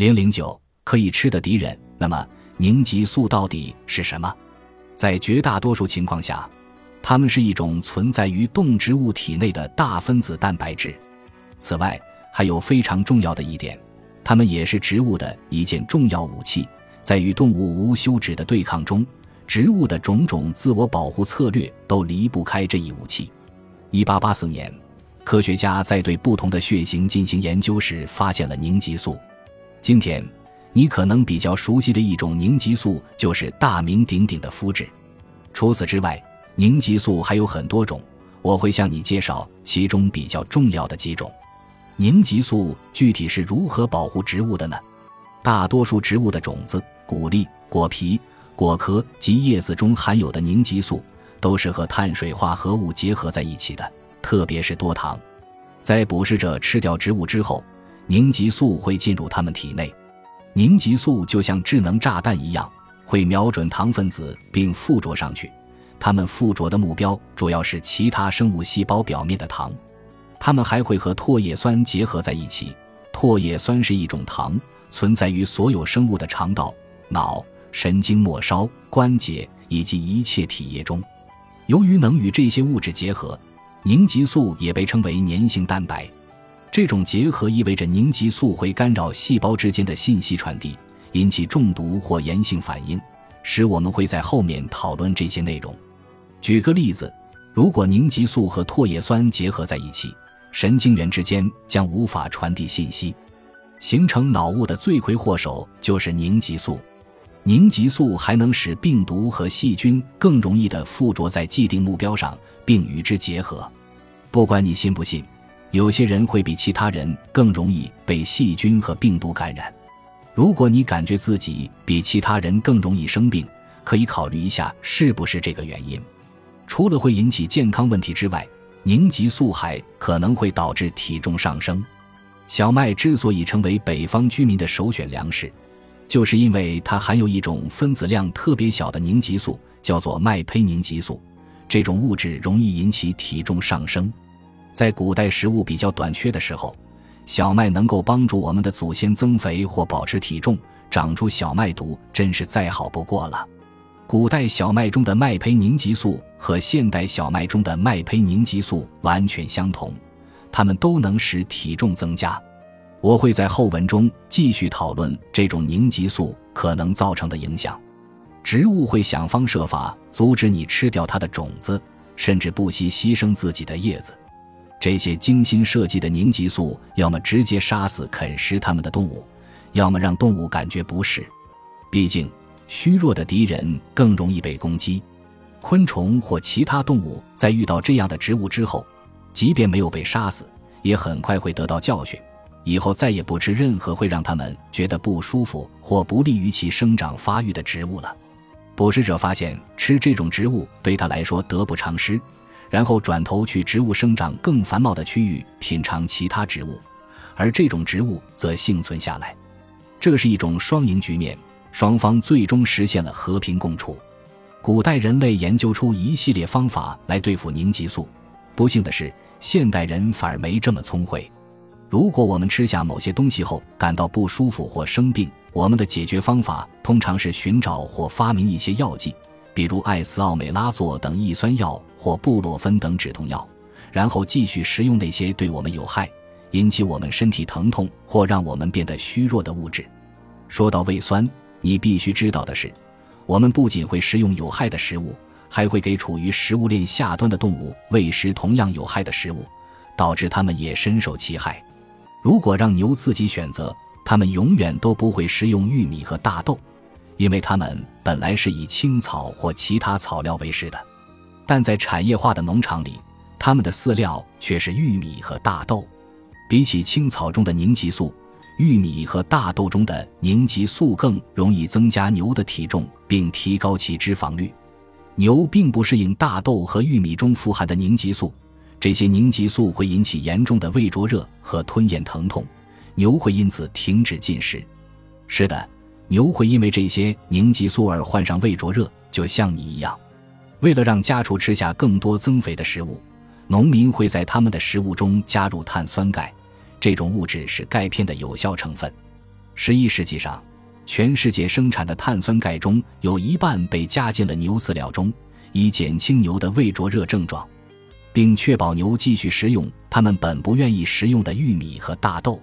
零零九可以吃的敌人。那么，凝集素到底是什么？在绝大多数情况下，它们是一种存在于动植物体内的大分子蛋白质。此外，还有非常重要的一点，它们也是植物的一件重要武器。在与动物无休止的对抗中，植物的种种自我保护策略都离不开这一武器。一八八四年，科学家在对不同的血型进行研究时，发现了凝集素。今天。你可能比较熟悉的一种凝集素就是大名鼎鼎的肤质。除此之外，凝集素还有很多种，我会向你介绍其中比较重要的几种。凝集素具体是如何保护植物的呢？大多数植物的种子、谷粒、果皮、果壳及叶子中含有的凝集素都是和碳水化合物结合在一起的，特别是多糖。在捕食者吃掉植物之后，凝集素会进入它们体内。凝集素就像智能炸弹一样，会瞄准糖分子并附着上去。它们附着的目标主要是其他生物细胞表面的糖。它们还会和唾液酸结合在一起。唾液酸是一种糖，存在于所有生物的肠道、脑、神经末梢、关节以及一切体液中。由于能与这些物质结合，凝集素也被称为粘性蛋白。这种结合意味着凝集素会干扰细胞之间的信息传递，引起中毒或炎性反应，使我们会在后面讨论这些内容。举个例子，如果凝集素和唾液酸结合在一起，神经元之间将无法传递信息，形成脑雾的罪魁祸首就是凝集素。凝集素还能使病毒和细菌更容易地附着在既定目标上，并与之结合。不管你信不信。有些人会比其他人更容易被细菌和病毒感染。如果你感觉自己比其他人更容易生病，可以考虑一下是不是这个原因。除了会引起健康问题之外，凝集素还可能会导致体重上升。小麦之所以成为北方居民的首选粮食，就是因为它含有一种分子量特别小的凝集素，叫做麦胚凝集素。这种物质容易引起体重上升。在古代食物比较短缺的时候，小麦能够帮助我们的祖先增肥或保持体重。长出小麦毒真是再好不过了。古代小麦中的麦胚凝集素和现代小麦中的麦胚凝集素完全相同，它们都能使体重增加。我会在后文中继续讨论这种凝集素可能造成的影响。植物会想方设法阻止你吃掉它的种子，甚至不惜牺牲自己的叶子。这些精心设计的凝集素，要么直接杀死啃食它们的动物，要么让动物感觉不适。毕竟，虚弱的敌人更容易被攻击。昆虫或其他动物在遇到这样的植物之后，即便没有被杀死，也很快会得到教训，以后再也不吃任何会让它们觉得不舒服或不利于其生长发育的植物了。捕食者发现吃这种植物对他来说得不偿失。然后转头去植物生长更繁茂的区域品尝其他植物，而这种植物则幸存下来。这是一种双赢局面，双方最终实现了和平共处。古代人类研究出一系列方法来对付凝集素，不幸的是，现代人反而没这么聪慧。如果我们吃下某些东西后感到不舒服或生病，我们的解决方法通常是寻找或发明一些药剂。比如艾司奥美拉唑等抑酸药或布洛芬等止痛药，然后继续食用那些对我们有害、引起我们身体疼痛或让我们变得虚弱的物质。说到胃酸，你必须知道的是，我们不仅会食用有害的食物，还会给处于食物链下端的动物喂食同样有害的食物，导致它们也深受其害。如果让牛自己选择，它们永远都不会食用玉米和大豆。因为它们本来是以青草或其他草料为食的，但在产业化的农场里，它们的饲料却是玉米和大豆。比起青草中的凝集素，玉米和大豆中的凝集素更容易增加牛的体重，并提高其脂肪率。牛并不适应大豆和玉米中富含的凝集素，这些凝集素会引起严重的胃灼热和吞咽疼痛，牛会因此停止进食。是的。牛会因为这些凝集素而患上胃灼热，就像你一样。为了让家畜吃下更多增肥的食物，农民会在他们的食物中加入碳酸钙，这种物质是钙片的有效成分。十一世纪上，全世界生产的碳酸钙中有一半被加进了牛饲料中，以减轻牛的胃灼热症状，并确保牛继续食用它们本不愿意食用的玉米和大豆。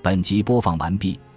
本集播放完毕，